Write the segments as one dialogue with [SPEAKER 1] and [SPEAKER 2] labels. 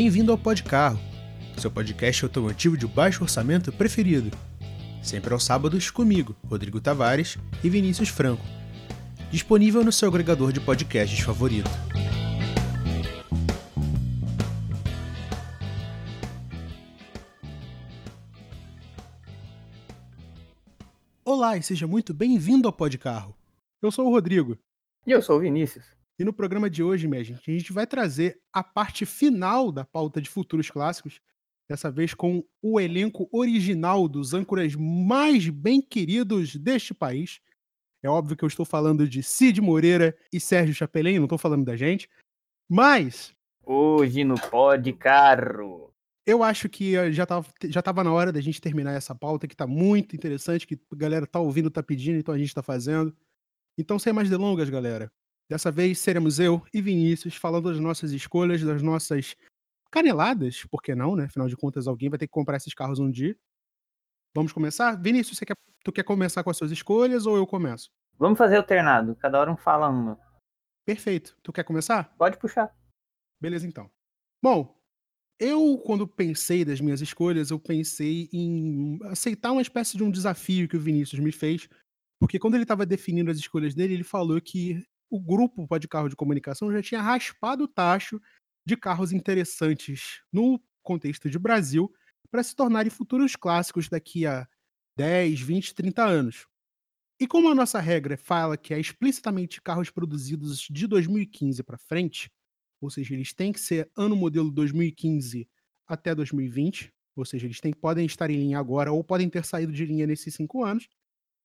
[SPEAKER 1] Bem-vindo ao Podcarro, seu podcast automotivo de baixo orçamento preferido. Sempre aos sábados comigo, Rodrigo Tavares e Vinícius Franco. Disponível no seu agregador de podcasts favorito. Olá e seja muito bem-vindo ao Podcarro. Eu sou o Rodrigo.
[SPEAKER 2] E eu sou o Vinícius.
[SPEAKER 1] E no programa de hoje, minha gente, a gente vai trazer a parte final da pauta de futuros clássicos, dessa vez com o elenco original dos âncoras mais bem queridos deste país. É óbvio que eu estou falando de Cid Moreira e Sérgio Chapelin, não estou falando da gente. Mas.
[SPEAKER 2] Hoje no Pod Carro.
[SPEAKER 1] Eu acho que eh, já estava já tava na hora da gente terminar essa pauta, que está muito interessante, que a galera tá ouvindo, tá pedindo, então a gente está fazendo. Então, sem mais delongas, galera, Dessa vez seremos eu e Vinícius falando das nossas escolhas, das nossas caneladas, por que não, né? Afinal de contas, alguém vai ter que comprar esses carros um dia. Vamos começar? Vinícius, você quer, tu quer começar com as suas escolhas ou eu começo?
[SPEAKER 2] Vamos fazer alternado, cada hora um fala uma.
[SPEAKER 1] Perfeito. Tu quer começar?
[SPEAKER 2] Pode puxar.
[SPEAKER 1] Beleza, então. Bom, eu, quando pensei das minhas escolhas, eu pensei em aceitar uma espécie de um desafio que o Vinícius me fez, porque quando ele estava definindo as escolhas dele, ele falou que o grupo Pode Carro de Comunicação já tinha raspado o tacho de carros interessantes no contexto de Brasil para se tornarem futuros clássicos daqui a 10, 20, 30 anos. E como a nossa regra fala que é explicitamente carros produzidos de 2015 para frente, ou seja, eles têm que ser ano modelo 2015 até 2020, ou seja, eles têm, podem estar em linha agora ou podem ter saído de linha nesses cinco anos,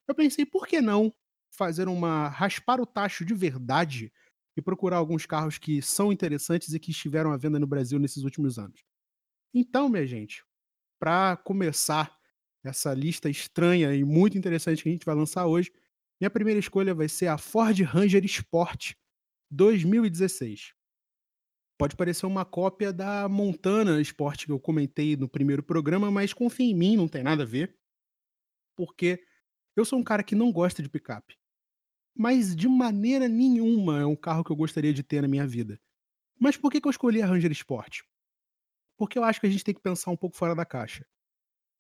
[SPEAKER 1] eu pensei, por que não fazer uma raspar o tacho de verdade e procurar alguns carros que são interessantes e que estiveram à venda no Brasil nesses últimos anos. Então, minha gente, para começar essa lista estranha e muito interessante que a gente vai lançar hoje, minha primeira escolha vai ser a Ford Ranger Sport 2016. Pode parecer uma cópia da Montana Sport que eu comentei no primeiro programa, mas confia em mim, não tem nada a ver. Porque eu sou um cara que não gosta de picape. Mas de maneira nenhuma é um carro que eu gostaria de ter na minha vida. Mas por que, eu escolhi a Ranger Sport? Porque eu acho que a gente tem que pensar um pouco fora da caixa.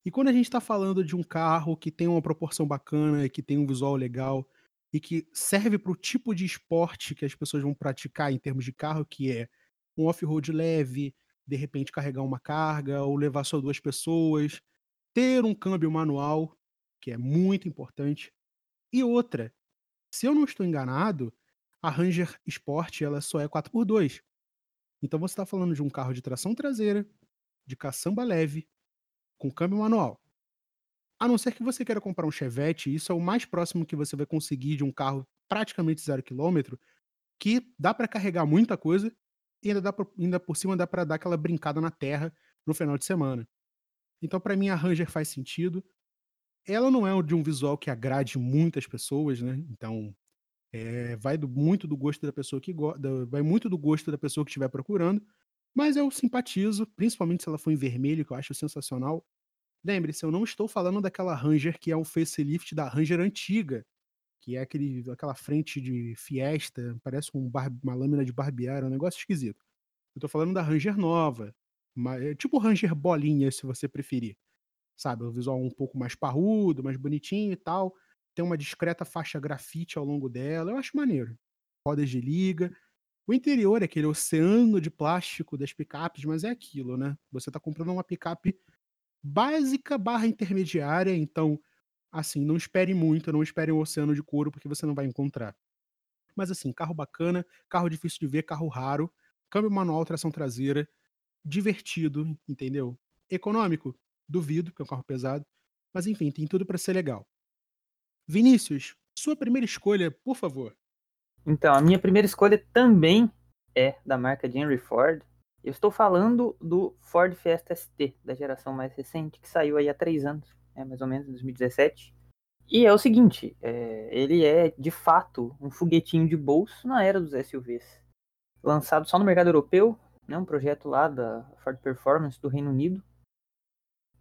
[SPEAKER 1] E quando a gente está falando de um carro que tem uma proporção bacana, que tem um visual legal e que serve para o tipo de esporte que as pessoas vão praticar em termos de carro, que é um off-road leve, de repente carregar uma carga ou levar só duas pessoas, ter um câmbio manual, que é muito importante, e outra, se eu não estou enganado, a Ranger Sport ela só é 4x2. Então você está falando de um carro de tração traseira, de caçamba leve, com câmbio manual. A não ser que você queira comprar um Chevette, isso é o mais próximo que você vai conseguir de um carro praticamente zero quilômetro, que dá para carregar muita coisa e ainda, dá pra, ainda por cima dá para dar aquela brincada na terra no final de semana. Então, para mim, a Ranger faz sentido. Ela não é de um visual que agrade muitas pessoas, né? Então, é, vai do, muito do gosto da pessoa que gosta, vai muito do gosto da pessoa que estiver procurando, mas eu simpatizo, principalmente se ela for em vermelho, que eu acho sensacional. Lembre-se, eu não estou falando daquela Ranger que é o facelift da Ranger antiga, que é aquele, aquela frente de Fiesta, parece um bar, uma lâmina de barbear, é um negócio esquisito. Eu estou falando da Ranger nova, uma, é tipo Ranger bolinha, se você preferir sabe? O visual um pouco mais parrudo, mais bonitinho e tal. Tem uma discreta faixa grafite ao longo dela. Eu acho maneiro. Rodas de liga. O interior é aquele oceano de plástico das picapes, mas é aquilo, né? Você tá comprando uma picape básica barra intermediária, então, assim, não espere muito, não espere um oceano de couro, porque você não vai encontrar. Mas assim, carro bacana, carro difícil de ver, carro raro, câmbio manual, tração traseira, divertido, entendeu? Econômico? Duvido, porque é um carro pesado. Mas enfim, tem tudo para ser legal. Vinícius, sua primeira escolha, por favor.
[SPEAKER 2] Então, a minha primeira escolha também é da marca de Henry Ford. Eu estou falando do Ford Fiesta ST, da geração mais recente, que saiu aí há três anos, é, mais ou menos, 2017. E é o seguinte, é, ele é de fato um foguetinho de bolso na era dos SUVs. Lançado só no mercado europeu, né, um projeto lá da Ford Performance do Reino Unido.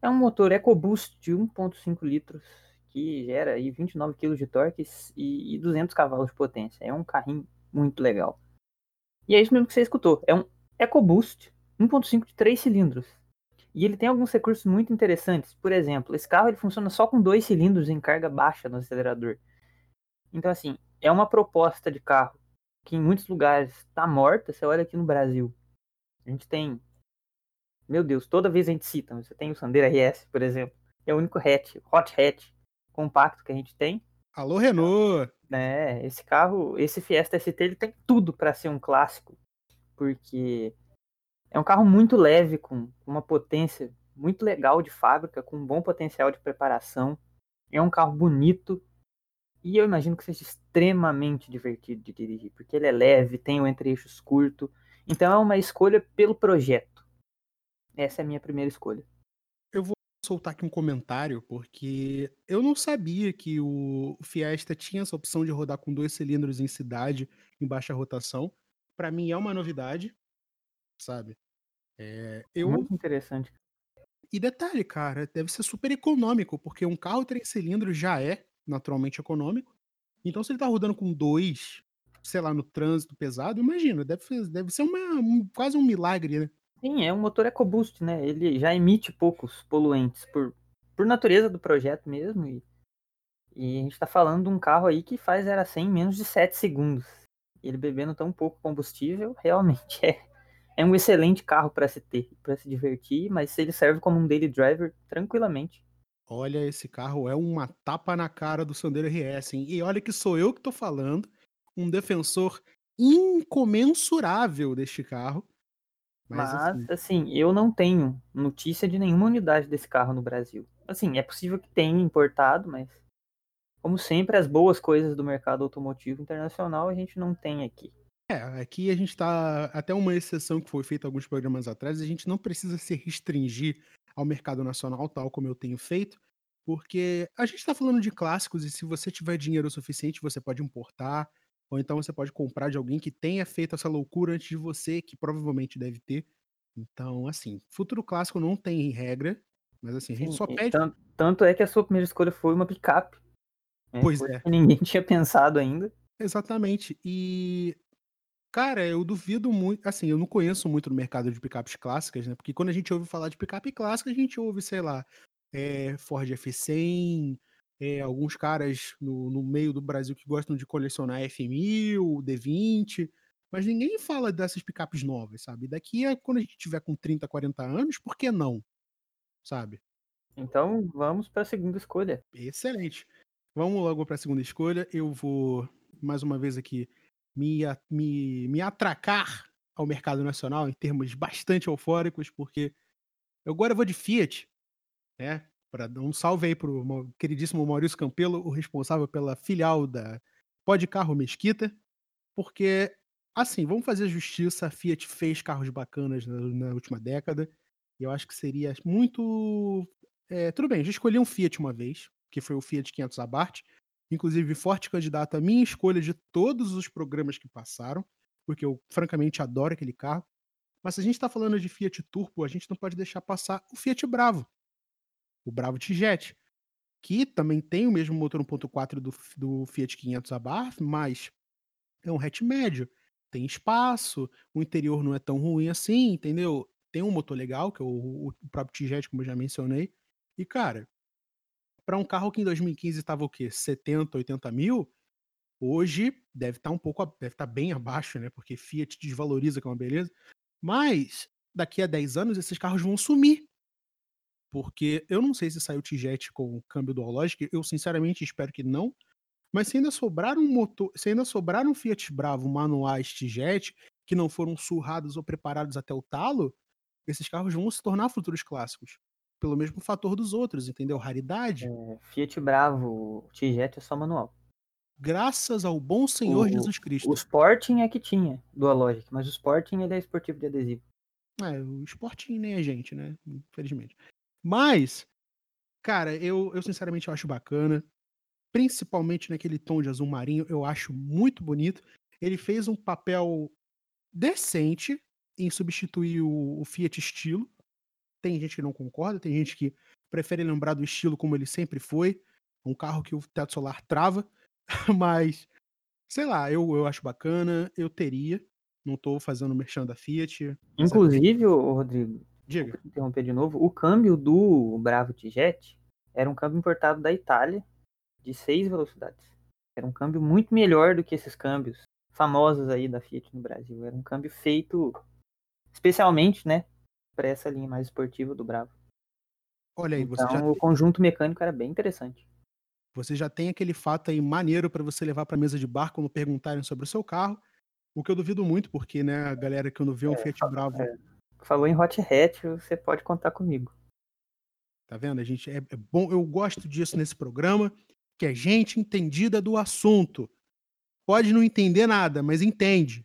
[SPEAKER 2] É um motor EcoBoost de 1.5 litros que gera aí 29 kg de torque e 200 cavalos de potência. É um carrinho muito legal. E é isso mesmo que você escutou. É um EcoBoost 1.5 de 3 cilindros. E ele tem alguns recursos muito interessantes. Por exemplo, esse carro ele funciona só com dois cilindros em carga baixa no acelerador. Então, assim, é uma proposta de carro que em muitos lugares está morta. Você olha aqui no Brasil. A gente tem. Meu Deus, toda vez a gente cita. Você tem o Sandero RS, por exemplo. É o único hatch, hot hatch compacto que a gente tem.
[SPEAKER 1] Alô, Renault!
[SPEAKER 2] É, esse carro, esse Fiesta ST, ele tem tudo para ser um clássico. Porque é um carro muito leve, com uma potência muito legal de fábrica, com um bom potencial de preparação. É um carro bonito. E eu imagino que seja extremamente divertido de dirigir, porque ele é leve, tem o entre-eixos curto. Então é uma escolha pelo projeto. Essa é a minha primeira escolha.
[SPEAKER 1] Eu vou soltar aqui um comentário, porque eu não sabia que o Fiesta tinha essa opção de rodar com dois cilindros em cidade, em baixa rotação. Para mim é uma novidade, sabe? É, eu...
[SPEAKER 2] Muito interessante.
[SPEAKER 1] E detalhe, cara, deve ser super econômico, porque um carro três cilindros já é naturalmente econômico. Então, se ele tá rodando com dois, sei lá, no trânsito pesado, imagina, deve, deve ser uma, um, quase um milagre, né?
[SPEAKER 2] Sim, é um motor EcoBoost, né? Ele já emite poucos poluentes por, por natureza do projeto mesmo. E, e a gente tá falando de um carro aí que faz 0 a 100 em menos de 7 segundos. Ele bebendo tão pouco combustível, realmente é, é um excelente carro para se ter, para se divertir, mas ele serve como um daily driver tranquilamente.
[SPEAKER 1] Olha, esse carro é uma tapa na cara do Sandero RS, hein? E olha que sou eu que tô falando, um defensor incomensurável deste carro.
[SPEAKER 2] Mas, Mas assim... assim... eu não tenho notícia de nenhuma unidade desse carro no Brasil. Assim, é possível que tenha importado, mas como sempre, as boas coisas do mercado automotivo internacional a gente não tem aqui.
[SPEAKER 1] É, aqui a gente está até uma exceção que foi feita alguns programas atrás, a gente não precisa se restringir ao mercado nacional, tal como eu tenho feito, porque a gente está falando de clássicos e se você tiver dinheiro suficiente, você pode importar, ou então você pode comprar de alguém que tenha feito essa loucura antes de você, que provavelmente deve ter. Então, assim, futuro clássico não tem regra, mas assim, a gente Sim, só pede.
[SPEAKER 2] Tanto, tanto, é que a sua primeira escolha foi uma picape.
[SPEAKER 1] Né? Pois é.
[SPEAKER 2] ninguém tinha pensado ainda.
[SPEAKER 1] Exatamente. E Cara, eu duvido muito. Assim, eu não conheço muito no mercado de picapes clássicas, né? Porque quando a gente ouve falar de picape clássica, a gente ouve, sei lá, é, Ford F100, é, alguns caras no, no meio do Brasil que gostam de colecionar F1000, D20, mas ninguém fala dessas picapes novas, sabe? Daqui a quando a gente tiver com 30, 40 anos, por que não? Sabe?
[SPEAKER 2] Então vamos para a segunda escolha.
[SPEAKER 1] Excelente. Vamos logo para a segunda escolha. Eu vou mais uma vez aqui me, me, me atracar ao mercado nacional em termos bastante eufóricos, porque eu agora vou de Fiat, né? Para dar um salve aí pro queridíssimo Maurício Campelo, o responsável pela filial da Pode Carro Mesquita, porque, assim, vamos fazer justiça, a Fiat fez carros bacanas na, na última década, e eu acho que seria muito... É, tudo bem, já escolhi um Fiat uma vez, que foi o Fiat 500 Abarth, inclusive forte candidato à minha escolha de todos os programas que passaram, porque eu francamente adoro aquele carro. Mas se a gente está falando de Fiat Turbo, a gente não pode deixar passar o Fiat Bravo, o Bravo T-Jet, que também tem o mesmo motor 1.4 do, do Fiat 500 Abarth, mas é um hatch médio, tem espaço, o interior não é tão ruim assim, entendeu? Tem um motor legal, que é o, o próprio T-Jet, como eu já mencionei. E, cara, para um carro que em 2015 estava o quê? 70, 80 mil, hoje deve estar tá um pouco, deve estar tá bem abaixo, né? Porque Fiat desvaloriza, que é uma beleza. Mas daqui a 10 anos esses carros vão sumir. Porque eu não sei se saiu T-Jet com câmbio dual logic, eu sinceramente espero que não. Mas se ainda sobrar um motor, se ainda sobrar um Fiat Bravo manuais T-Jet que não foram surrados ou preparados até o talo, esses carros vão se tornar futuros clássicos pelo mesmo fator dos outros, entendeu? Raridade. É,
[SPEAKER 2] Fiat Bravo, T-Jet é só manual.
[SPEAKER 1] Graças ao bom Senhor o, Jesus Cristo.
[SPEAKER 2] O Sporting é que tinha Dual Logic, mas o Sporting ele é esportivo de adesivo.
[SPEAKER 1] É, o Sporting nem é gente, né? Infelizmente. Mas, cara, eu, eu sinceramente acho bacana. Principalmente naquele tom de azul marinho, eu acho muito bonito. Ele fez um papel decente em substituir o, o Fiat Estilo, tem gente que não concorda, tem gente que prefere lembrar do estilo como ele sempre foi. Um carro que o teto solar trava, mas sei lá, eu, eu acho bacana, eu teria. Não tô fazendo merchan da Fiat.
[SPEAKER 2] Inclusive, ô, Rodrigo,
[SPEAKER 1] Diga.
[SPEAKER 2] vou interromper de novo, o câmbio do Bravo T-Jet era um câmbio importado da Itália de seis velocidades. Era um câmbio muito melhor do que esses câmbios famosos aí da Fiat no Brasil. Era um câmbio feito especialmente, né, para essa linha mais esportiva do Bravo.
[SPEAKER 1] Olha aí, você
[SPEAKER 2] Então,
[SPEAKER 1] já,
[SPEAKER 2] o conjunto mecânico era bem interessante.
[SPEAKER 1] você já tem aquele fato aí maneiro para você levar pra mesa de bar quando perguntarem sobre o seu carro. O que eu duvido muito, porque, né, a galera quando vê um Fiat Bravo,
[SPEAKER 2] é. Falou em hot hatch, você pode contar comigo.
[SPEAKER 1] tá vendo? A gente é, é bom, eu gosto disso nesse programa, que é gente entendida do assunto. Pode não entender nada, mas entende.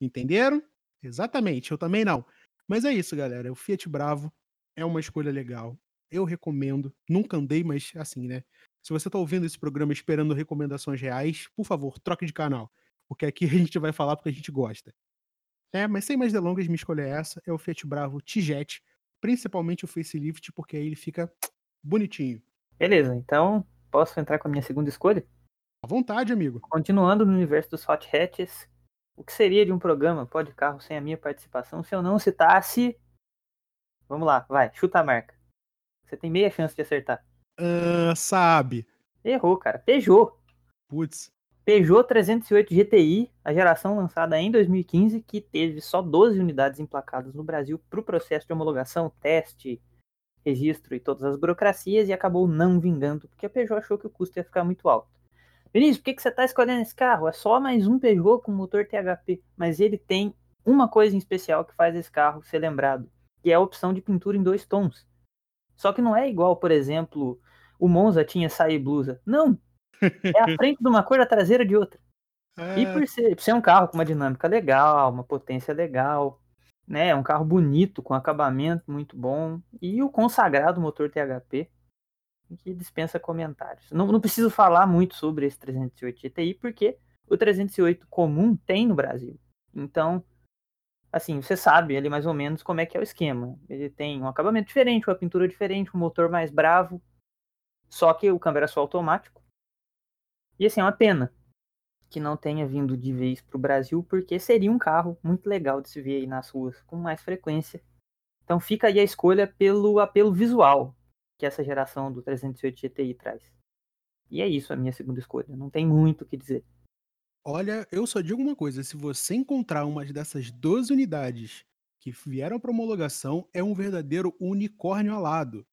[SPEAKER 1] Entenderam? Exatamente, eu também não. Mas é isso, galera. O Fiat Bravo é uma escolha legal. Eu recomendo. Nunca andei, mas assim, né? Se você tá ouvindo esse programa esperando recomendações reais, por favor, troque de canal. Porque aqui a gente vai falar porque a gente gosta. É, mas sem mais delongas, minha escolha é essa. É o Fiat Bravo T-Jet. Principalmente o facelift, porque aí ele fica bonitinho.
[SPEAKER 2] Beleza, então posso entrar com a minha segunda escolha?
[SPEAKER 1] À vontade, amigo.
[SPEAKER 2] Continuando no universo dos hot hatches, o que seria de um programa Pode Carro sem a minha participação se eu não citasse. Vamos lá, vai, chuta a marca. Você tem meia chance de acertar.
[SPEAKER 1] Ah, sabe.
[SPEAKER 2] Errou, cara. Peugeot.
[SPEAKER 1] Putz.
[SPEAKER 2] Peugeot 308 GTI, a geração lançada em 2015, que teve só 12 unidades emplacadas no Brasil para o processo de homologação, teste, registro e todas as burocracias e acabou não vingando, porque a Peugeot achou que o custo ia ficar muito alto. Vinícius, por que, que você está escolhendo esse carro? É só mais um Peugeot com motor THP, mas ele tem uma coisa em especial que faz esse carro ser lembrado, que é a opção de pintura em dois tons. Só que não é igual, por exemplo, o Monza tinha saia e blusa. Não! É a frente de uma cor, a traseira de outra.
[SPEAKER 1] É,
[SPEAKER 2] E por ser, por ser um carro com uma dinâmica legal, uma potência legal, né? É um carro bonito, com acabamento muito bom. E o consagrado motor THP, que dispensa comentários. Não, não preciso falar muito sobre esse 308 GTI, porque o 308 comum tem no Brasil. Então, assim, você sabe ali mais ou menos como é que é o esquema. Ele tem um acabamento diferente, uma pintura diferente, um motor mais bravo, só que o câmbio era só automático. E assim, é uma pena que não tenha vindo de vez para o Brasil, porque seria um carro muito legal de se ver aí nas ruas com mais frequência. Então fica aí a escolha pelo apelo visual que essa geração do 308 GTI traz. E é isso a minha segunda escolha. Não tem muito o que dizer.
[SPEAKER 1] Olha, eu só digo uma coisa: se você encontrar uma dessas 12 unidades que vieram para homologação, é um verdadeiro unicórnio alado.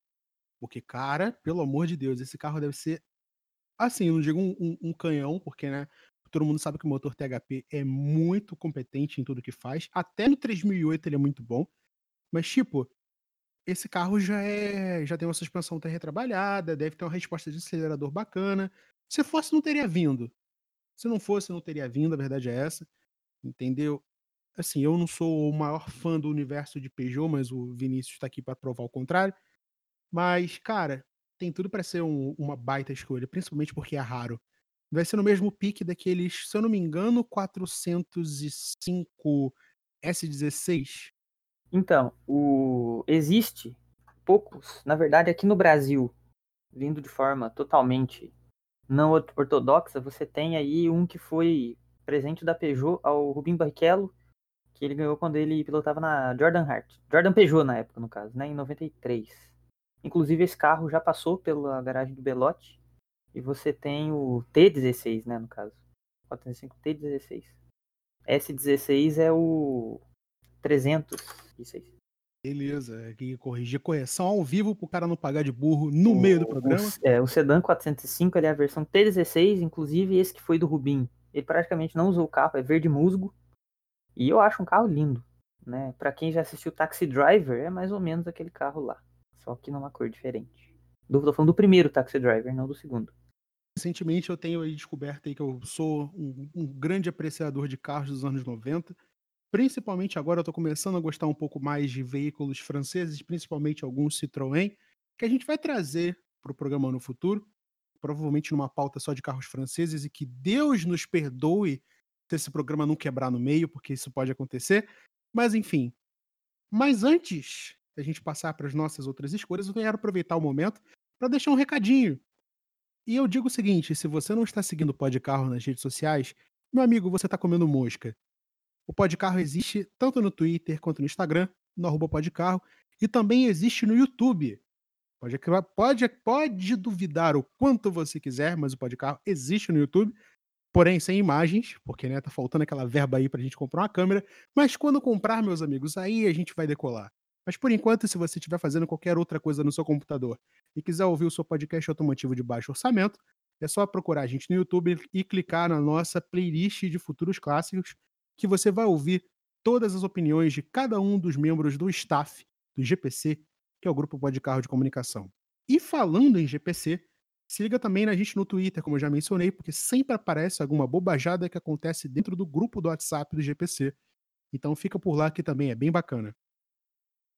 [SPEAKER 1] Porque, cara, pelo amor de Deus, esse carro deve ser. Assim, eu não digo um, um- um canhão, porque, né? Todo mundo sabe que o motor THP é muito competente em tudo que faz. Até no 3008 ele é muito bom. Mas, tipo, esse carro já é. Já tem uma suspensão até retrabalhada, deve ter uma resposta de acelerador bacana. Se fosse, não teria vindo. Se não fosse, não teria vindo, a verdade é essa. Entendeu? Assim, eu não sou o maior fã do universo de Peugeot, mas o Vinícius está aqui para provar o contrário. Mas, cara, tem tudo para ser um- uma baita escolha, principalmente porque é raro. Vai ser no mesmo pique daqueles, se eu não me engano, 405 S16.
[SPEAKER 2] Então, o existe poucos, na verdade, aqui no Brasil, vindo de forma totalmente não or- ortodoxa, você tem aí um que foi presente da Peugeot ao Rubinho Barrichello, que ele ganhou quando ele pilotava na Jordan Hart. Jordan Peugeot na época, no caso, né, em 93. Inclusive esse carro já passou pela garagem do Belotti e você tem o T16, né, no caso. 405 T16. S16 é o 306.
[SPEAKER 1] Beleza, aqui corrigir correção ao vivo pro cara não pagar de burro no meio do
[SPEAKER 2] O-
[SPEAKER 1] programa.
[SPEAKER 2] O, é, o Sedan 405 ele é a versão T16, inclusive esse que foi do Rubinho. Ele praticamente não usou o carro, é verde musgo. E eu acho um carro lindo. Né? Para quem já assistiu Taxi Driver, é mais ou menos aquele carro lá. Só que numa cor diferente. Do, tô falando do primeiro Taxi Driver, não do segundo.
[SPEAKER 1] Recentemente eu tenho aí descoberto aí que eu sou um, um grande apreciador de carros dos anos 90. Principalmente agora eu tô começando a gostar um pouco mais de veículos franceses, principalmente alguns Citroën, que a gente vai trazer para o programa no futuro, provavelmente numa pauta só de carros franceses, e que Deus nos perdoe se esse programa não quebrar no meio, porque isso pode acontecer. Mas enfim. Mas antes da gente passar para as nossas outras escolhas, eu quero aproveitar o momento para deixar um recadinho. E eu digo o seguinte: se você não está seguindo o Pode Carro nas redes sociais, meu amigo, você está comendo mosca. O Podcarro existe tanto no Twitter quanto no Instagram, no arroba Podcarro, e também existe no YouTube. Pode, pode, pode duvidar o quanto você quiser, mas o Podcarro existe no YouTube, porém sem imagens, porque né, tá faltando aquela verba aí pra gente comprar uma câmera. Mas quando comprar, meus amigos, aí a gente vai decolar. Mas por enquanto, se você estiver fazendo qualquer outra coisa no seu computador e quiser ouvir o seu podcast automotivo de baixo orçamento, é só procurar a gente no YouTube e clicar na nossa playlist de futuros clássicos, que você vai ouvir todas as opiniões de cada um dos membros do staff do GPC, que é o Grupo Pode Carro de Comunicação. E falando em GPC, se liga também na gente no Twitter, como eu já mencionei, porque sempre aparece alguma bobajada que acontece dentro do grupo do WhatsApp do GPC. Então fica por lá que também é bem bacana.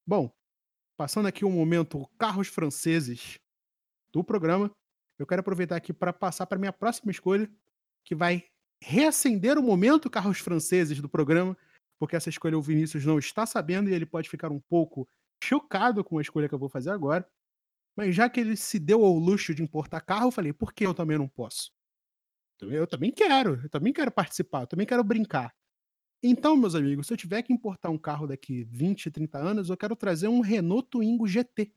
[SPEAKER 1] Bom, passando aqui um momento carros franceses do programa, eu quero aproveitar aqui para passar para minha próxima escolha, que vai reacender o momento carros franceses do programa, porque essa escolha o Vinícius não está sabendo e ele pode ficar um pouco chocado com a escolha que eu vou fazer agora. Mas já que ele se deu ao luxo de importar carro, eu falei, por que eu também não posso? Eu também quero, eu também quero participar, eu também quero brincar. Então, meus amigos, se eu tiver que importar um carro daqui 20, 30 anos, eu quero trazer um Renault Twingo GT,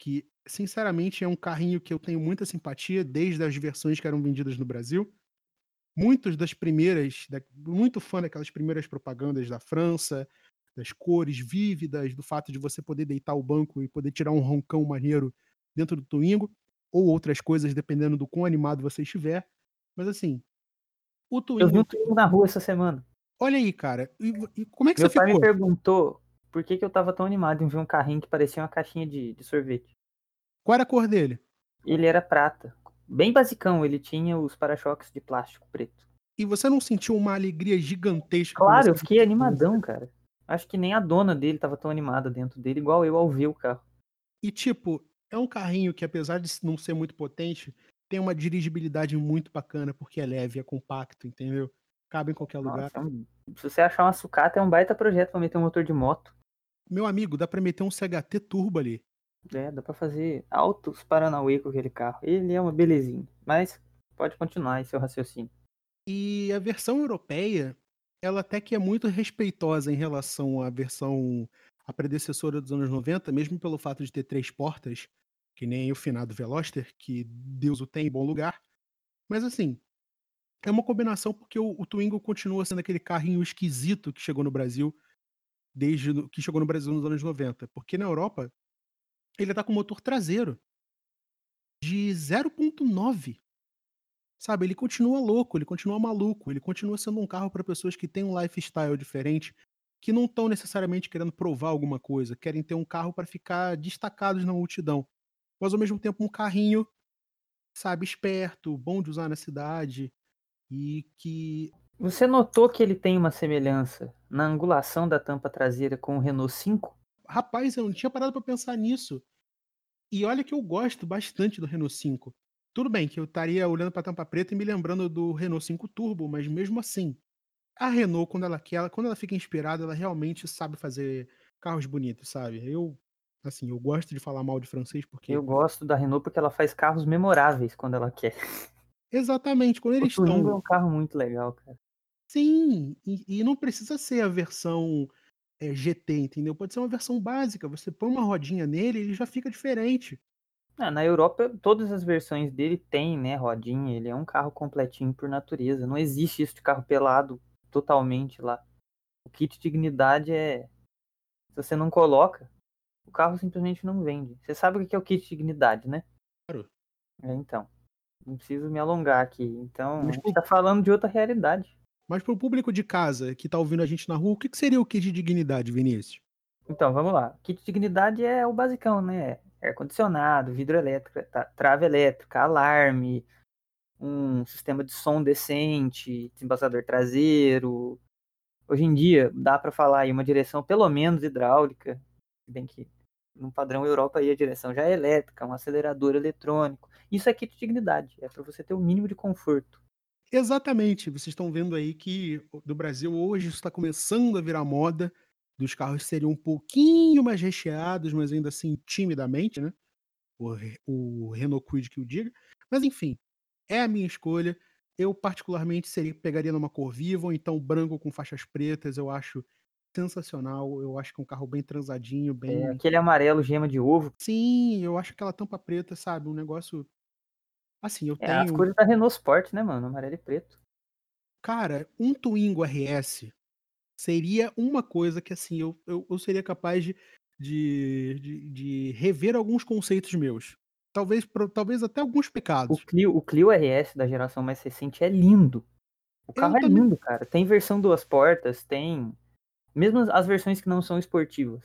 [SPEAKER 1] que sinceramente é um carrinho que eu tenho muita simpatia desde as versões que eram vendidas no Brasil. Muitos das primeiras, muito fã daquelas primeiras propagandas da França, das cores vívidas, do fato de você poder deitar o banco e poder tirar um roncão maneiro dentro do Twingo, ou outras coisas, dependendo do quão animado você estiver. Mas assim,
[SPEAKER 2] o Twingo. Eu vi um Twingo na rua essa semana.
[SPEAKER 1] Olha aí, cara. E, e como é que
[SPEAKER 2] Meu
[SPEAKER 1] você ficou?
[SPEAKER 2] Pai me perguntou por que, que eu tava tão animado em ver um carrinho que parecia uma caixinha de, de sorvete.
[SPEAKER 1] Qual era a cor dele?
[SPEAKER 2] Ele era prata. Bem basicão, ele tinha os para-choques de plástico preto.
[SPEAKER 1] E você não sentiu uma alegria gigantesca?
[SPEAKER 2] Claro, eu fiquei animadão, cara. Acho que nem a dona dele tava tão animada dentro dele, igual eu ao ver o carro.
[SPEAKER 1] E tipo, é um carrinho que apesar de não ser muito potente, tem uma dirigibilidade muito bacana, porque é leve, é compacto, entendeu? Cabe em qualquer Nossa, lugar.
[SPEAKER 2] É se você achar uma sucata, é um baita projeto pra meter um motor de moto.
[SPEAKER 1] Meu amigo, dá pra meter um CHT turbo ali.
[SPEAKER 2] É, dá pra fazer altos Paranauê com aquele carro. Ele é uma belezinha. Mas pode continuar esse seu raciocínio.
[SPEAKER 1] E a versão europeia, ela até que é muito respeitosa em relação à versão, a predecessora dos anos 90, mesmo pelo fato de ter três portas, que nem o finado Veloster, que Deus o tem em bom lugar. Mas assim, é uma combinação porque o, o Twingo continua sendo aquele carrinho esquisito que chegou no Brasil, desde que chegou no Brasil nos anos 90. Porque na Europa, ele tá com motor traseiro de 0.9. Sabe, ele continua louco, ele continua maluco, ele continua sendo um carro para pessoas que têm um lifestyle diferente, que não estão necessariamente querendo provar alguma coisa, querem ter um carro para ficar destacados na multidão. Mas ao mesmo tempo um carrinho, sabe, esperto, bom de usar na cidade e que
[SPEAKER 2] Você notou que ele tem uma semelhança na angulação da tampa traseira com o Renault 5?
[SPEAKER 1] Rapaz, eu não tinha parado para pensar nisso. E olha que eu gosto bastante do Renault 5. Tudo bem que eu estaria olhando para a tampa preta e me lembrando do Renault 5 Turbo, mas mesmo assim, a Renault, quando ela quer, quando ela fica inspirada, ela realmente sabe fazer carros bonitos, sabe? Eu, assim, eu gosto de falar mal de francês porque.
[SPEAKER 2] Eu gosto da Renault porque ela faz carros memoráveis quando ela quer.
[SPEAKER 1] Exatamente, quando eles
[SPEAKER 2] o
[SPEAKER 1] estão.
[SPEAKER 2] é um carro muito legal, cara.
[SPEAKER 1] Sim, e, e não precisa ser a versão é, GT, entendeu? Pode ser uma versão básica. Você põe uma rodinha nele e ele já fica diferente.
[SPEAKER 2] Ah, na Europa, todas as versões dele tem, né, rodinha. Ele é um carro completinho por natureza. Não existe isso de carro pelado totalmente lá. O kit dignidade é. Se você não coloca, o carro simplesmente não vende. Você sabe o que é o kit dignidade, né?
[SPEAKER 1] Claro.
[SPEAKER 2] É, então. Não preciso me alongar aqui. Então, Mas, a gente tá falando de outra realidade.
[SPEAKER 1] Mas para o público de casa que tá ouvindo a gente na rua, o que, que seria o kit de dignidade, Vinícius?
[SPEAKER 2] Então, vamos lá. Kit de dignidade é o basicão, né? ar-condicionado, vidro elétrico, trava elétrica, alarme, um sistema de som decente, desembaçador traseiro. Hoje em dia dá para falar aí uma direção pelo menos hidráulica, bem que no padrão Europa aí a direção já é elétrica, um acelerador eletrônico. Isso é kit dignidade, é para você ter o mínimo de conforto.
[SPEAKER 1] Exatamente, vocês estão vendo aí que do Brasil hoje está começando a virar moda dos carros seriam um pouquinho mais recheados, mas ainda assim timidamente, né? O, o Renault Kwid que o diga. Mas enfim, é a minha escolha. Eu particularmente seria pegaria numa cor viva ou então branco com faixas pretas, eu acho sensacional, eu acho que é um carro bem transadinho,
[SPEAKER 2] É,
[SPEAKER 1] bem
[SPEAKER 2] aquele amarelo gema de ovo.
[SPEAKER 1] Sim, eu acho aquela tampa preta, sabe, um negócio assim, eu
[SPEAKER 2] É, as
[SPEAKER 1] tenho
[SPEAKER 2] cores da Renault Sport, né, mano, amarelo e preto.
[SPEAKER 1] Cara, um Twingo RS seria uma coisa que, assim, eu eu eu seria capaz de de de de rever alguns conceitos meus. Talvez pro talvez até alguns
[SPEAKER 2] O
[SPEAKER 1] pecados.
[SPEAKER 2] Clio o Clio RS da geração mais recente é lindo. O carro
[SPEAKER 1] Eu
[SPEAKER 2] é
[SPEAKER 1] também
[SPEAKER 2] lindo, cara. Tem versão 2 portas, tem mesmo as versões que não são esportivas.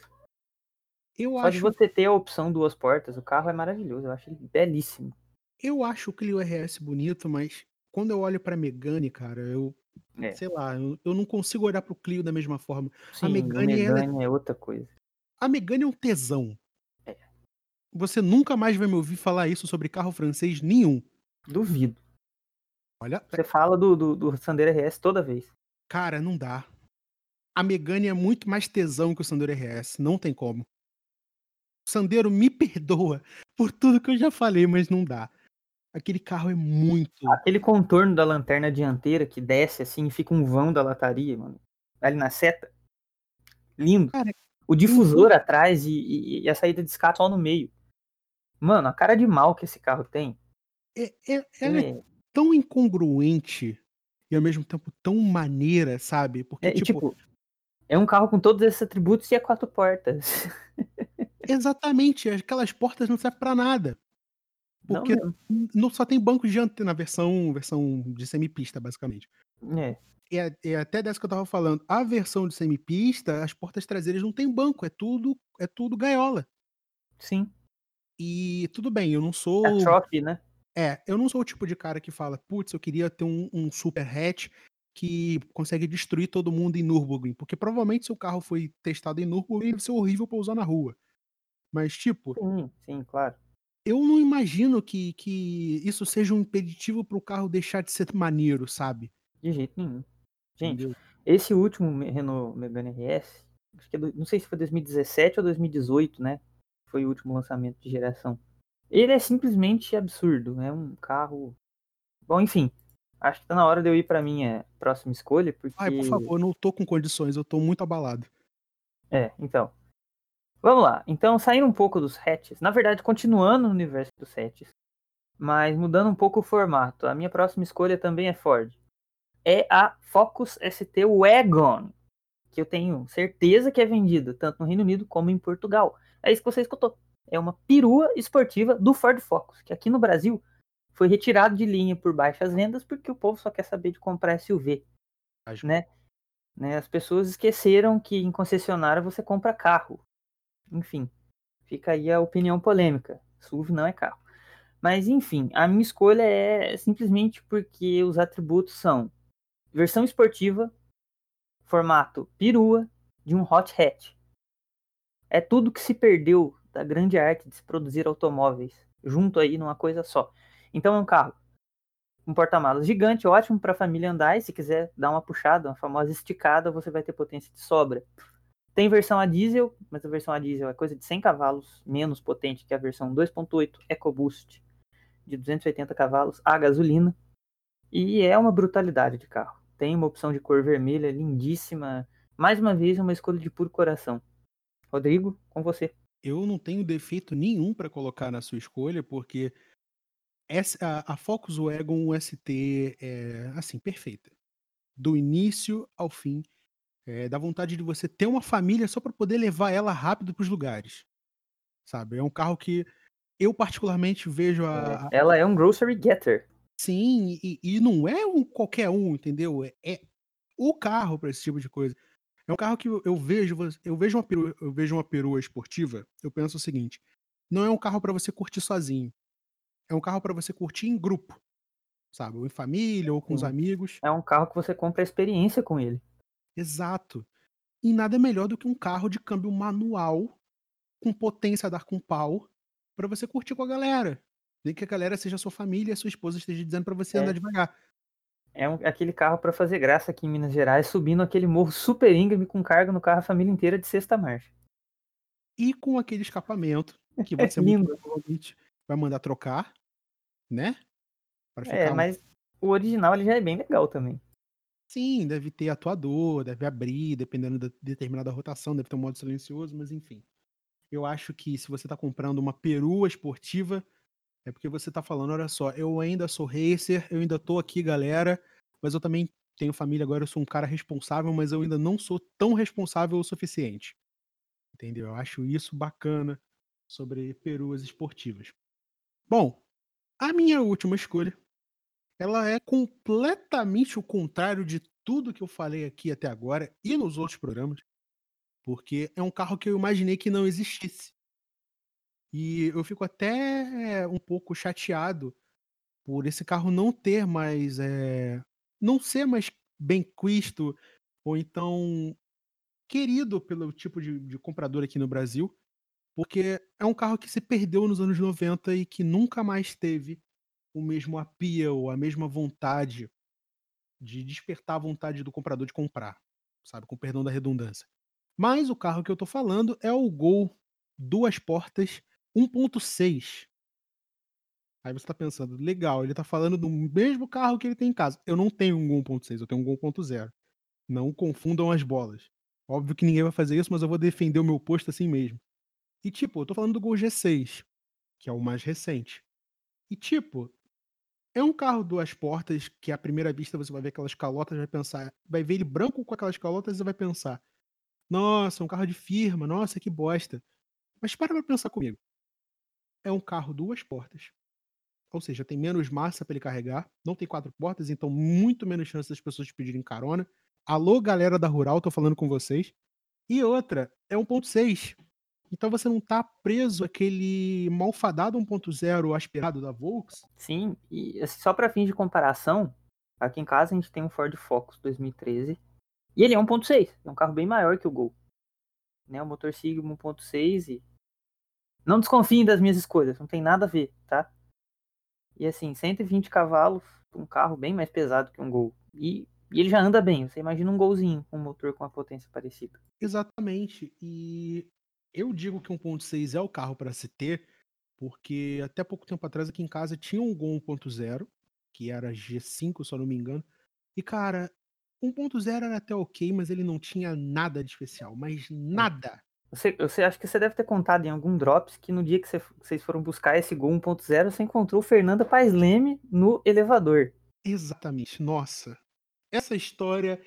[SPEAKER 1] eu
[SPEAKER 2] Só de
[SPEAKER 1] acho
[SPEAKER 2] você ter a opção 2 portas, o carro é maravilhoso, eu acho ele belíssimo.
[SPEAKER 1] eu acho o Clio RS bonito, mas quando eu olho pra Megane, cara, eu
[SPEAKER 2] É.
[SPEAKER 1] sei lá, eu eu não consigo olhar para o Clio da mesma forma. A
[SPEAKER 2] Sim, o
[SPEAKER 1] Megane é
[SPEAKER 2] Megane é outra coisa.
[SPEAKER 1] a Megane é um tesão.
[SPEAKER 2] É.
[SPEAKER 1] Você nunca mais vai me ouvir falar isso sobre carro francês nenhum.
[SPEAKER 2] Duvido.
[SPEAKER 1] Olha,
[SPEAKER 2] Você fala do do do Sandero RS toda vez.
[SPEAKER 1] cara, não dá. A Megane é muito mais tesão que o Sandero RS, não tem como. Sandero, me perdoa por tudo que eu já falei, mas não dá. Aquele carro é muito
[SPEAKER 2] Aquele contorno da lanterna dianteira que desce assim e fica um vão da lataria, mano. Ali na seta. Lindo.
[SPEAKER 1] Cara,
[SPEAKER 2] O difusor atrás e, e- e a saída de escape só no meio. Mano, a cara de mal que esse carro tem.
[SPEAKER 1] é é ela é
[SPEAKER 2] É,
[SPEAKER 1] tão incongruente e ao mesmo tempo tão maneira, sabe, porque
[SPEAKER 2] é,
[SPEAKER 1] tipo
[SPEAKER 2] tipo, é um carro com todos esses atributos e é quatro portas.
[SPEAKER 1] exatamente, aquelas portas não servem pra nada.
[SPEAKER 2] Não
[SPEAKER 1] Porque
[SPEAKER 2] mesmo.
[SPEAKER 1] não só tem banco dianteiro na versão versão de semipista, basicamente.
[SPEAKER 2] É,
[SPEAKER 1] É é até dessa que eu estava falando, a versão de semipista, as portas traseiras não tem banco, é tudo é tudo gaiola.
[SPEAKER 2] sim.
[SPEAKER 1] E tudo bem, eu não sou
[SPEAKER 2] É trophy, né?
[SPEAKER 1] é, eu não sou o tipo de cara que fala: "Putz, eu queria ter um um super hatch que consegue destruir todo mundo em Nürburgring", porque provavelmente se o carro foi testado em Nürburgring, deve ser horrível pra usar na rua. Mas tipo,
[SPEAKER 2] Sim, sim, claro.
[SPEAKER 1] eu não imagino que que isso seja um impeditivo para o carro deixar de ser maneiro, sabe,
[SPEAKER 2] De jeito nenhum. Gente,
[SPEAKER 1] entendeu?
[SPEAKER 2] esse último Renault Megane RS, acho que é do- não sei se foi 2017 ou 2018, né? Foi o último lançamento de geração. Ele é simplesmente absurdo. É um carro. Bom, enfim. Acho que tá na hora de eu ir pra minha próxima escolha, porque.
[SPEAKER 1] Ai, por favor, eu não tô com condições, eu tô muito abalado.
[SPEAKER 2] É, então. Vamos lá. Então, saindo um pouco dos hatches, na verdade, continuando no universo dos hatches, mas mudando um pouco o formato. A minha próxima escolha também é Ford. É a Focus ST Wagon, que eu tenho certeza que é vendida tanto no Reino Unido como em Portugal. É isso que você escutou. É uma perua esportiva do Ford Focus, que aqui no Brasil foi retirado de linha por baixas vendas porque o povo só quer saber de comprar SUV, né? né? As pessoas esqueceram que em concessionária você compra carro. Enfim, fica aí a opinião polêmica. SUV não é carro. Mas enfim, a minha escolha é simplesmente porque os atributos são versão esportiva, formato perua de um hot hatch. É tudo que se perdeu da grande arte de se produzir automóveis junto aí numa coisa só. Então é um carro um porta-malas gigante, ótimo para a família andar e se quiser dar uma puxada, uma famosa esticada, você vai ter potência de sobra. Tem versão a diesel, mas a versão a diesel é coisa de 100 cavalos menos potente que a versão 2.8 EcoBoost de 280 cavalos a gasolina. E é uma brutalidade de carro. Tem uma opção de cor vermelha lindíssima. Mais uma vez, uma escolha de puro coração. Rodrigo, com você.
[SPEAKER 1] Eu não tenho defeito nenhum pra colocar na sua escolha, porque essa a a Focus Wagon ST é, assim, perfeita. Do início ao fim, eh, dá vontade de você ter uma família só pra poder levar ela rápido para os lugares, sabe. É um carro que eu particularmente vejo a a
[SPEAKER 2] Ela é um grocery getter.
[SPEAKER 1] sim, e e não é um qualquer um, entendeu, é é o carro pra esse tipo de coisa. É um carro que eu eu vejo eu vejo uma perua eu vejo uma perua esportiva, eu penso o seguinte: não é um carro pra você curtir sozinho, é um carro pra você curtir em grupo, sabe, ou em família ou com os
[SPEAKER 2] Sim.
[SPEAKER 1] amigos.
[SPEAKER 2] É um carro que você compra experiência com ele.
[SPEAKER 1] Exato. E nada melhor do que um carro de câmbio manual, com potência a dar com pau, pra você curtir com a galera. Nem que a galera seja sua família a sua esposa esteja dizendo pra você
[SPEAKER 2] É.
[SPEAKER 1] andar devagar.
[SPEAKER 2] É um aquele carro pra fazer graça aqui em Minas Gerais, subindo aquele morro super íngreme com carga no carro a família inteira de sexta marcha.
[SPEAKER 1] E com aquele escapamento, que você muito
[SPEAKER 2] Lindo.
[SPEAKER 1] provavelmente vai mandar trocar, né,
[SPEAKER 2] É,
[SPEAKER 1] ficar um
[SPEAKER 2] mas o original ele já é bem legal também.
[SPEAKER 1] Sim, deve ter atuador, deve abrir, dependendo da determinada rotação, deve ter um modo silencioso, mas enfim. Eu acho que se você está comprando uma perua esportiva, é porque você está falando, olha só, eu ainda sou racer, eu ainda tô aqui, galera, mas eu também tenho família agora, eu sou um cara responsável, mas eu ainda não sou tão responsável o suficiente. Entendeu? Eu acho isso bacana sobre peruas esportivas. Bom, a minha última escolha, ela é completamente o contrário de tudo que eu falei aqui até agora e nos outros programas, porque é um carro que eu imaginei que não existisse. E eu fico até um pouco chateado por esse carro não ter mais, eh, não ser mais bem quisto ou então querido pelo tipo de, de comprador aqui no Brasil, porque é um carro que se perdeu nos anos 90 e que nunca mais teve o mesmo appeal, a mesma vontade de despertar a vontade do comprador de comprar, sabe, com perdão da redundância. Mas o carro que eu tô falando é o Gol duas portas 1.6. Aí você tá pensando, legal, ele tá falando do mesmo carro que ele tem em casa. Eu não tenho um Gol 1.6, eu tenho um Gol 1.0. Não confundam as bolas. Óbvio que ninguém vai fazer isso, mas eu vou defender o meu posto assim mesmo. E tipo, eu tô falando do Gol G6, que é o mais recente. E tipo, é um carro duas portas que à primeira vista você vai ver aquelas calotas, vai pensar, vai ver ele branco com aquelas calotas e vai pensar: "Nossa, um carro de firma, nossa, que bosta". Mas para pra pensar comigo. É um carro duas portas. Ou seja, tem menos massa para ele carregar, não tem quatro portas, então muito menos chance das pessoas pedirem carona. Alô, galera da Rural, tô falando com vocês. E outra, é 1.6. Então você não tá preso àquele malfadado 1.0 aspirado da Volks.
[SPEAKER 2] Sim, e assim, só para fim de comparação, aqui em casa a gente tem um Ford Focus 2013 e ele é 1.6, é um carro bem maior que o Gol. Né, o motor Sigma 1.6 e não desconfiem das minhas escolhas, não tem nada a ver, tá? E assim, 120 cavalos, um carro bem mais pesado que um Gol. E, e ele já anda bem, você imagina um Golzinho com um motor com uma potência parecida.
[SPEAKER 1] Exatamente. E eu digo que 1.6 é o carro para se ter, porque até pouco tempo atrás aqui em casa tinha um Gol 1.0, que era G5, se eu não me engano. E cara, 1.0 era até ok, mas ele não tinha nada de especial, mas nada.
[SPEAKER 2] Você, você acha que você deve ter contado em algum Drops que no dia que você, vocês foram buscar esse Gol 1.0, você encontrou Fernanda Paes Leme no elevador.
[SPEAKER 1] Exatamente. Nossa. Essa história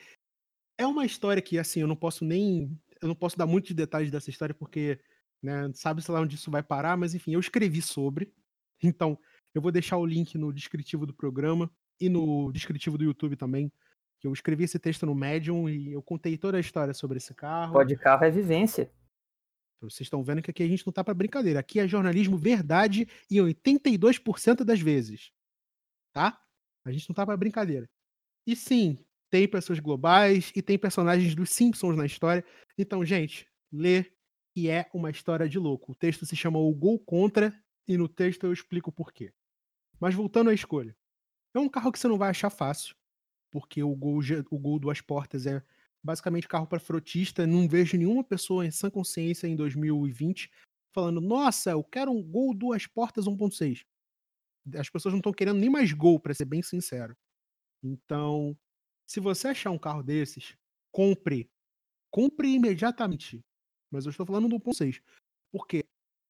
[SPEAKER 1] é uma história que, assim, eu não posso nem. Eu não posso dar muitos detalhes dessa história, porque, né, sabe-se lá onde isso vai parar, mas enfim, eu escrevi sobre. Então, eu vou deixar o link no descritivo do programa e no descritivo do YouTube também. Que eu escrevi esse texto no Medium e eu contei toda a história sobre esse carro.
[SPEAKER 2] Pode carro é vivência.
[SPEAKER 1] Vocês estão vendo que aqui a gente não tá para brincadeira. Aqui é jornalismo verdade e 82% das vezes. Tá? A gente não tá para brincadeira. E sim, tem pessoas globais e tem personagens dos Simpsons na história. Então, gente, lê que é uma história de louco. O texto se chama O Gol Contra e no texto eu explico o porquê. Mas voltando à escolha. É um carro que você não vai achar fácil, porque o Gol, o Gol duas portas é basicamente carro para frotista. Não vejo nenhuma pessoa em sã consciência em 2020 falando: Nossa, eu quero um Gol duas portas 1.6. As pessoas não estão querendo nem mais Gol, para ser bem sincero. Então, se você achar um carro desses, compre. Compre imediatamente. Mas eu estou falando do 1.6. Porque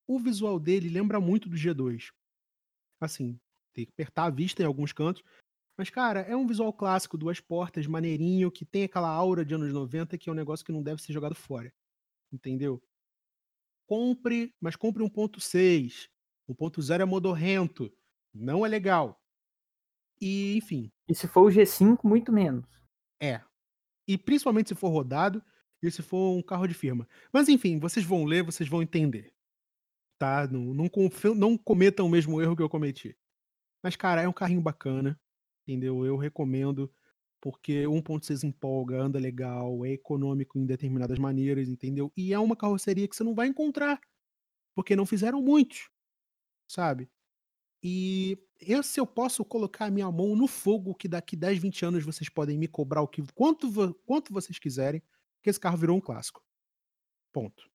[SPEAKER 1] o visual dele lembra muito do G2. Assim, tem que apertar a vista em alguns cantos, mas, cara, é um visual clássico, duas portas, maneirinho, que tem aquela aura de anos 90, que é um negócio que não deve ser jogado fora. Entendeu? Compre, mas compre 1.6. 1.0 é modorrento. Não é legal. E, enfim.
[SPEAKER 2] E se for o G5, muito menos.
[SPEAKER 1] É. E principalmente se for rodado e se for um carro de firma. Mas, enfim, vocês vão ler, vocês vão entender. Tá? Não, não, não cometam o mesmo erro que eu cometi. Mas, cara, é um carrinho bacana entendeu? Eu recomendo porque 1.6 empolga, anda legal, é econômico em determinadas maneiras, entendeu? E é uma carroceria que você não vai encontrar, porque não fizeram muitos, sabe? E esse eu posso colocar a minha mão no fogo que daqui 10, 20 anos vocês podem me cobrar o que quanto, quanto vocês quiserem, que esse carro virou um clássico. Ponto.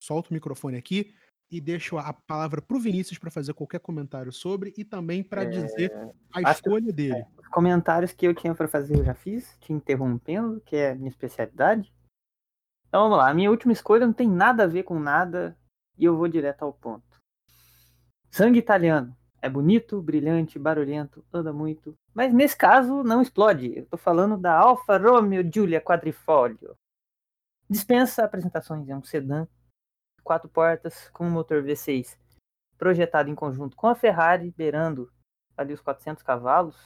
[SPEAKER 1] Solto o microfone aqui. e deixo a palavra pro Vinícius para fazer qualquer comentário sobre e também para dizer a escolha dele.
[SPEAKER 2] Os comentários que eu tinha pra fazer eu já fiz, te interrompendo, que é a minha especialidade. Então vamos lá, a minha última escolha não tem nada a ver com nada e eu vou direto ao ponto. Sangue italiano. É bonito, brilhante, barulhento, anda muito. Mas nesse caso não explode. Eu tô falando da Alfa Romeo Giulia Quadrifoglio. Dispensa apresentações, é um sedã, quatro portas com um motor V6, projetado em conjunto com a Ferrari, beirando ali os 400 cavalos.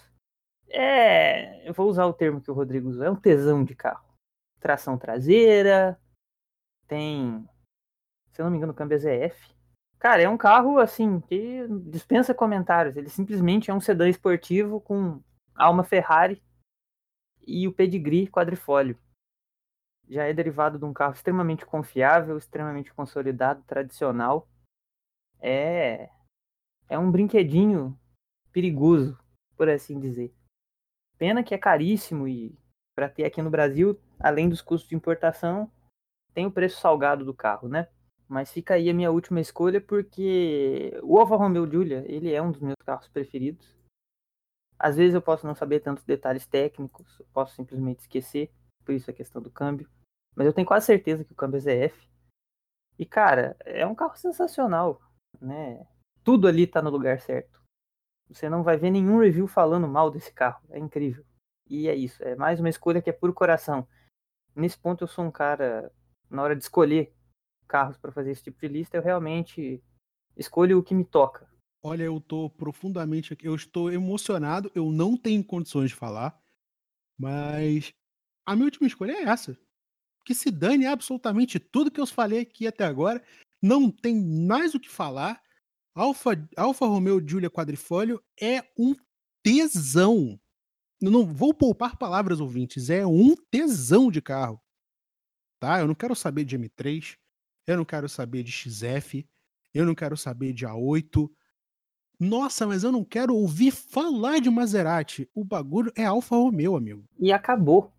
[SPEAKER 2] É, eu vou usar o termo que o Rodrigo usou, é um tesão de carro. Tração traseira, tem, se eu não me engano, câmbio é ZF. Cara, é um carro assim que dispensa comentários. Ele simplesmente é um sedã esportivo com alma Ferrari e o pedigree quadrifólio. Já é derivado de um carro extremamente confiável, extremamente consolidado, tradicional. É é um brinquedinho perigoso, por assim dizer. Pena que é caríssimo e para ter aqui no Brasil, além dos custos de importação, tem o preço salgado do carro, né? Mas fica aí a minha última escolha porque o Alfa Romeo Giulia, ele é um dos meus carros preferidos. Às vezes eu posso não saber tantos detalhes técnicos, eu posso simplesmente esquecer, por isso a questão do câmbio. Mas eu tenho quase certeza que o câmbio é ZF. E cara, é um carro sensacional, né? Tudo ali tá no lugar certo. Você não vai ver nenhum review falando mal desse carro, é incrível. E é isso, é mais uma escolha que é puro coração. Nesse ponto eu sou um cara, na hora de escolher carros para fazer esse tipo de lista, eu realmente escolho o que me toca.
[SPEAKER 1] Olha, eu tô profundamente eu estou emocionado, eu não tenho condições de falar, mas a minha última escolha é essa. Que se dane absolutamente tudo que eu falei aqui até agora, não tem mais o que falar. Alfa, Alfa Romeo Giulia Quadrifoglio é um tesão. Eu não vou poupar palavras, ouvintes, é um tesão de carro. Tá? Eu não quero saber de M3, eu não quero saber de XF, eu não quero saber de A8. Nossa, mas eu não quero ouvir falar de Maserati. O bagulho é Alfa Romeo, amigo.
[SPEAKER 2] E acabou.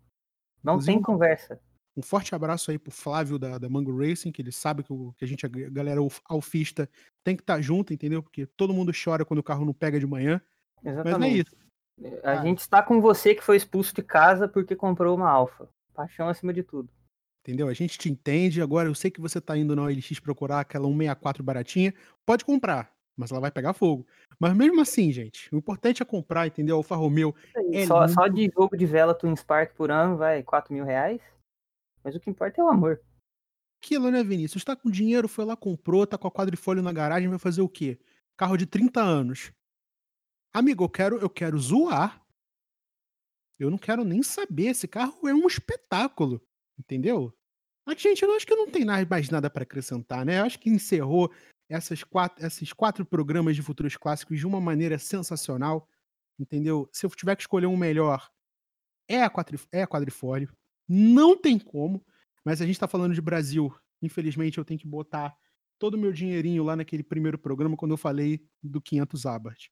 [SPEAKER 2] Não
[SPEAKER 1] Inclusive,
[SPEAKER 2] tem conversa.
[SPEAKER 1] Um forte abraço aí pro Flávio da, da Mango Racing, que ele sabe que, o- que a gente, a galera alf- alfista, tem que estar junto, entendeu? Porque todo mundo chora quando o carro não pega de manhã. Mas não é
[SPEAKER 2] Exatamente.
[SPEAKER 1] isso.
[SPEAKER 2] A
[SPEAKER 1] Ah.
[SPEAKER 2] gente está com você que foi expulso de casa porque comprou uma Alfa. Paixão acima de tudo.
[SPEAKER 1] Entendeu? A gente te entende. Agora, eu sei que você tá indo na OLX procurar aquela 164 baratinha. Pode comprar, mas ela vai pegar fogo. Mas mesmo assim, gente, o importante é comprar, entendeu? Alfa Romeo. É
[SPEAKER 2] só,
[SPEAKER 1] lindo.
[SPEAKER 2] só de jogo de vela Twin Spark por ano vai 4 mil reais. Mas o que importa é o amor.
[SPEAKER 1] Aquilo, né, Vinícius? Tá com dinheiro, foi lá, comprou, tá com a quadrifólio na garagem, vai fazer o quê? Carro de 30 anos. Amigo, eu quero, eu quero zoar. Eu não quero nem saber. Esse carro é um espetáculo. Entendeu? Mas, gente, eu acho que não tem mais nada para acrescentar, né? Eu acho que encerrou essas quatro, esses quatro programas de futuros clássicos de uma maneira sensacional. Entendeu? Se eu tiver que escolher um melhor, é a, quadri, é a quadrifólio. Não tem como. Mas a gente tá falando de Brasil. Infelizmente, eu tenho que botar todo o meu dinheirinho lá naquele primeiro programa quando eu falei do 500 Abarth.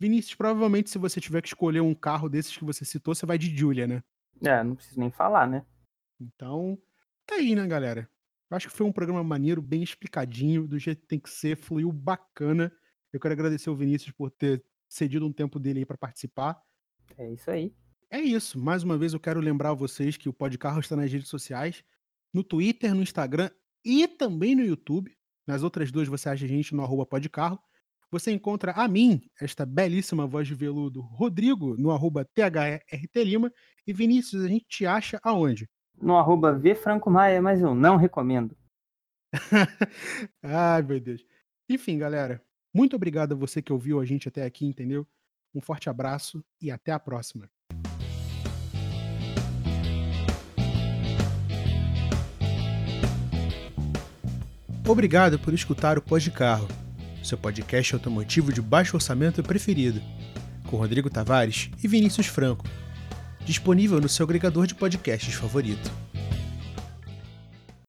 [SPEAKER 1] Vinícius, provavelmente se você tiver que escolher um carro desses que você citou, você vai de Julia, né?
[SPEAKER 2] É, não preciso nem falar, né?
[SPEAKER 1] Então, tá aí, né, galera? Acho que foi um programa maneiro, bem explicadinho, do jeito que tem que ser, fluiu bacana. Eu quero agradecer o Vinícius por ter cedido um tempo dele aí pra participar.
[SPEAKER 2] É isso aí.
[SPEAKER 1] É isso. Mais uma vez eu quero lembrar vocês que o Podcarro está nas redes sociais, no Twitter, no Instagram e também no YouTube. Nas outras duas você acha a gente no arroba Podcarro. Você encontra a mim, esta belíssima voz de veludo, Rodrigo, no arroba THRT Lima. E Vinícius, a gente te acha aonde?
[SPEAKER 2] No arroba V Franco Maia, mas eu não recomendo.
[SPEAKER 1] Ai, meu Deus. Enfim, galera, muito obrigado a você que ouviu a gente até aqui, entendeu? Um forte abraço e até a próxima. Obrigado por escutar o Pod Carro, seu podcast automotivo de baixo orçamento preferido, com Rodrigo Tavares e Vinícius Franco. Disponível no seu agregador de podcasts favorito.